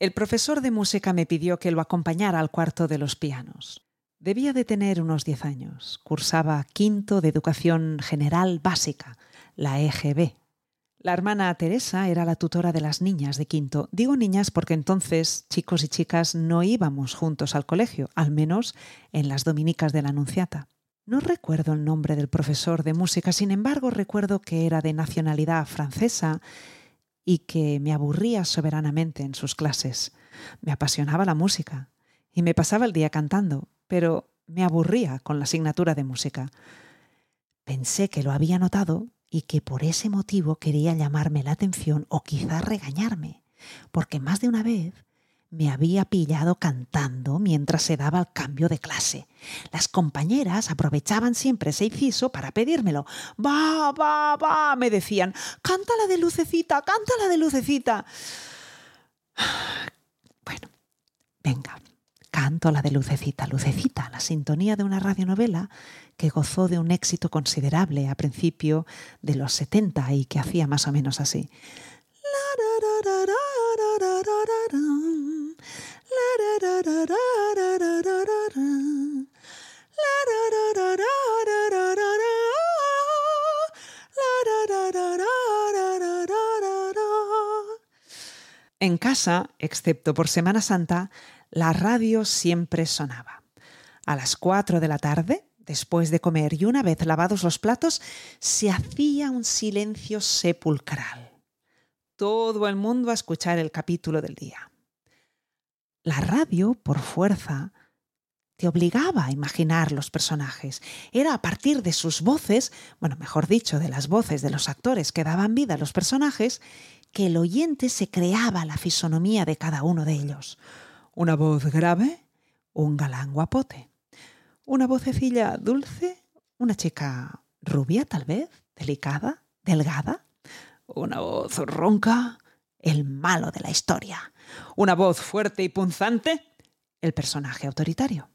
El profesor de música me pidió que lo acompañara al cuarto de los pianos. Debía de tener unos 10 años. Cursaba quinto de educación general básica, la EGB. La hermana Teresa era la tutora de las niñas de quinto. Digo niñas porque entonces chicos y chicas no íbamos juntos al colegio, al menos en las dominicas de la Anunciata. No recuerdo el nombre del profesor de música, sin embargo recuerdo que era de nacionalidad francesa y que me aburría soberanamente en sus clases. Me apasionaba la música y me pasaba el día cantando, pero me aburría con la asignatura de música. Pensé que lo había notado y que por ese motivo quería llamarme la atención o quizás regañarme, porque más de una vez me había pillado cantando mientras se daba el cambio de clase. Las compañeras aprovechaban siempre ese inciso para pedírmelo. Va, va, va, me decían, canta la de lucecita, canta la de lucecita. Bueno, venga, canto la de lucecita, lucecita, la sintonía de una radionovela que gozó de un éxito considerable a principio de los 70 y que hacía más o menos así. En casa, excepto por Semana Santa, la radio siempre sonaba. A las cuatro de la tarde, después de comer y una vez lavados los platos, se hacía un silencio sepulcral. Todo el mundo a escuchar el capítulo del día. La radio, por fuerza, te obligaba a imaginar los personajes. Era a partir de sus voces, bueno, mejor dicho, de las voces de los actores que daban vida a los personajes, que el oyente se creaba la fisonomía de cada uno de ellos. Una voz grave, un galán guapote. Una vocecilla dulce, una chica rubia tal vez, delicada, delgada. Una voz ronca, el malo de la historia. Una voz fuerte y punzante, el personaje autoritario.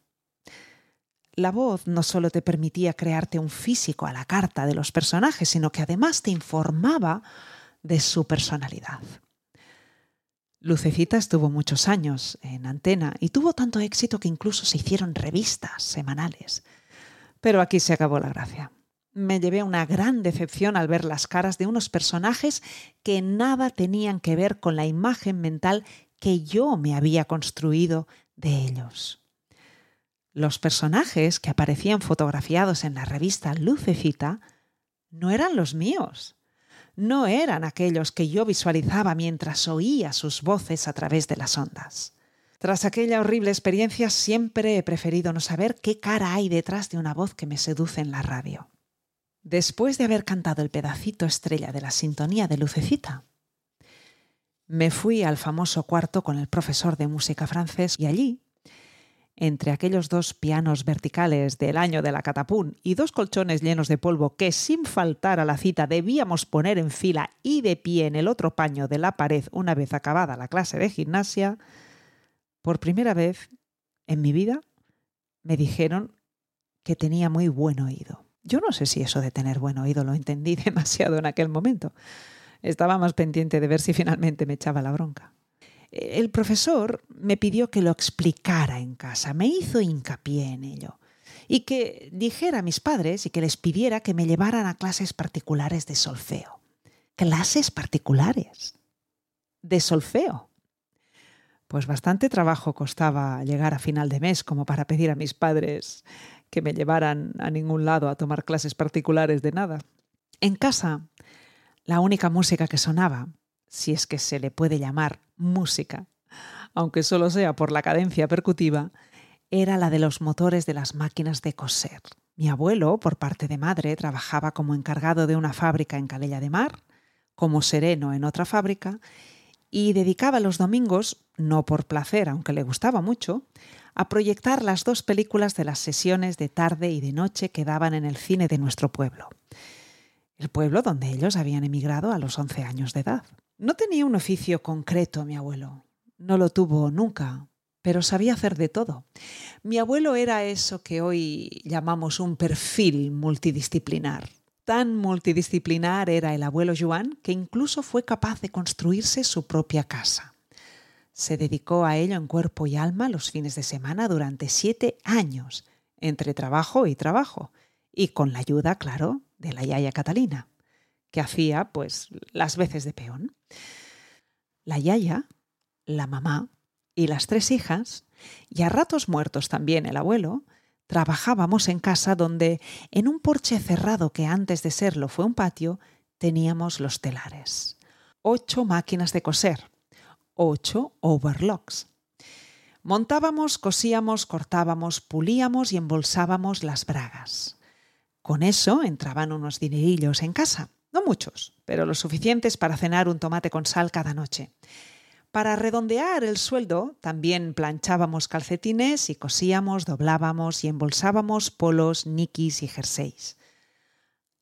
La voz no solo te permitía crearte un físico a la carta de los personajes, sino que además te informaba de su personalidad. Lucecita estuvo muchos años en antena y tuvo tanto éxito que incluso se hicieron revistas semanales. Pero aquí se acabó la gracia. Me llevé una gran decepción al ver las caras de unos personajes que nada tenían que ver con la imagen mental que yo me había construido de ellos. Los personajes que aparecían fotografiados en la revista Lucecita no eran los míos no eran aquellos que yo visualizaba mientras oía sus voces a través de las ondas. Tras aquella horrible experiencia siempre he preferido no saber qué cara hay detrás de una voz que me seduce en la radio. Después de haber cantado el pedacito estrella de la sintonía de Lucecita, me fui al famoso cuarto con el profesor de música francés y allí entre aquellos dos pianos verticales del año de la catapún y dos colchones llenos de polvo que sin faltar a la cita debíamos poner en fila y de pie en el otro paño de la pared una vez acabada la clase de gimnasia, por primera vez en mi vida me dijeron que tenía muy buen oído. Yo no sé si eso de tener buen oído lo entendí demasiado en aquel momento. Estaba más pendiente de ver si finalmente me echaba la bronca el profesor me pidió que lo explicara en casa, me hizo hincapié en ello y que dijera a mis padres y que les pidiera que me llevaran a clases particulares de solfeo. Clases particulares de solfeo. Pues bastante trabajo costaba llegar a final de mes como para pedir a mis padres que me llevaran a ningún lado a tomar clases particulares de nada. En casa, la única música que sonaba si es que se le puede llamar música, aunque solo sea por la cadencia percutiva, era la de los motores de las máquinas de coser. Mi abuelo, por parte de madre, trabajaba como encargado de una fábrica en Calella de Mar, como sereno en otra fábrica, y dedicaba los domingos, no por placer, aunque le gustaba mucho, a proyectar las dos películas de las sesiones de tarde y de noche que daban en el cine de nuestro pueblo. El pueblo donde ellos habían emigrado a los 11 años de edad. No tenía un oficio concreto mi abuelo. No lo tuvo nunca, pero sabía hacer de todo. Mi abuelo era eso que hoy llamamos un perfil multidisciplinar. Tan multidisciplinar era el abuelo Joan que incluso fue capaz de construirse su propia casa. Se dedicó a ello en cuerpo y alma los fines de semana durante siete años, entre trabajo y trabajo, y con la ayuda, claro, de la Yaya Catalina, que hacía, pues, las veces de peón. La Yaya, la mamá y las tres hijas, y a ratos muertos también el abuelo, trabajábamos en casa donde, en un porche cerrado que antes de serlo fue un patio, teníamos los telares. Ocho máquinas de coser, ocho overlocks. Montábamos, cosíamos, cortábamos, pulíamos y embolsábamos las bragas. Con eso entraban unos dinerillos en casa, no muchos, pero lo suficientes para cenar un tomate con sal cada noche. Para redondear el sueldo, también planchábamos calcetines y cosíamos, doblábamos y embolsábamos polos, nikis y jerseys.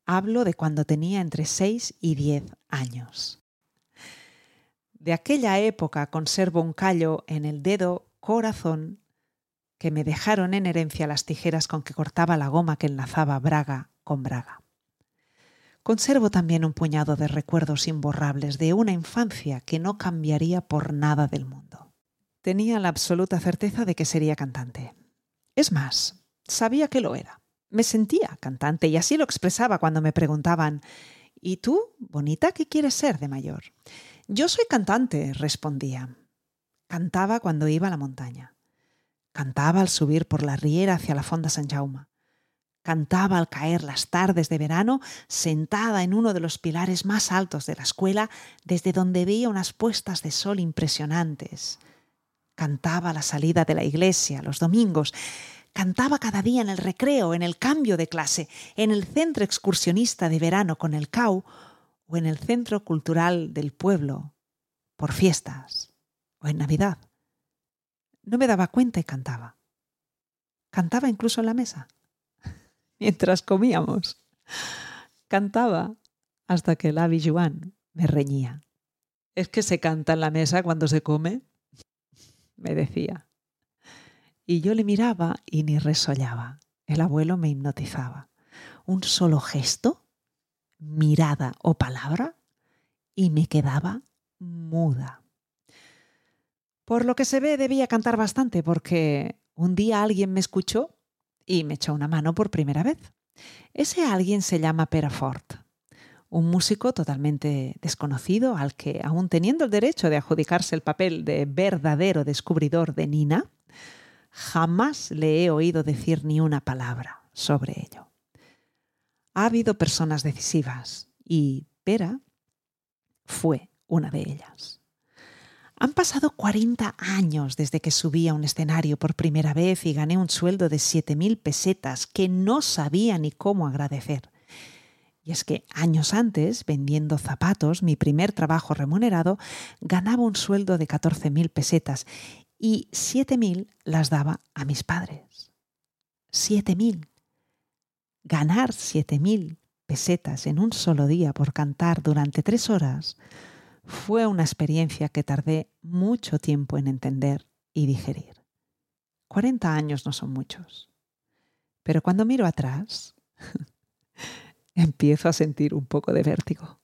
Hablo de cuando tenía entre 6 y 10 años. De aquella época conservo un callo en el dedo corazón que me dejaron en herencia las tijeras con que cortaba la goma que enlazaba braga con braga. Conservo también un puñado de recuerdos imborrables de una infancia que no cambiaría por nada del mundo. Tenía la absoluta certeza de que sería cantante. Es más, sabía que lo era. Me sentía cantante y así lo expresaba cuando me preguntaban ¿Y tú, bonita, qué quieres ser de mayor? Yo soy cantante, respondía. Cantaba cuando iba a la montaña. Cantaba al subir por la riera hacia la fonda San Jaume. Cantaba al caer las tardes de verano, sentada en uno de los pilares más altos de la escuela, desde donde veía unas puestas de sol impresionantes. Cantaba la salida de la iglesia, los domingos. Cantaba cada día en el recreo, en el cambio de clase, en el centro excursionista de verano con el CAU o en el centro cultural del pueblo, por fiestas o en Navidad. No me daba cuenta y cantaba. Cantaba incluso en la mesa, mientras comíamos. Cantaba hasta que el avi Juan me reñía. ¿Es que se canta en la mesa cuando se come? me decía. Y yo le miraba y ni resollaba. El abuelo me hipnotizaba. Un solo gesto mirada o palabra y me quedaba muda. Por lo que se ve debía cantar bastante porque un día alguien me escuchó y me echó una mano por primera vez. Ese alguien se llama Perafort, un músico totalmente desconocido al que, aun teniendo el derecho de adjudicarse el papel de verdadero descubridor de Nina, jamás le he oído decir ni una palabra sobre ello. Ha habido personas decisivas y Pera fue una de ellas. Han pasado 40 años desde que subí a un escenario por primera vez y gané un sueldo de 7.000 pesetas que no sabía ni cómo agradecer. Y es que años antes, vendiendo zapatos, mi primer trabajo remunerado, ganaba un sueldo de 14.000 pesetas y 7.000 las daba a mis padres. 7.000 ganar 7.000 pesetas en un solo día por cantar durante tres horas fue una experiencia que tardé mucho tiempo en entender y digerir. 40 años no son muchos, pero cuando miro atrás empiezo a sentir un poco de vértigo.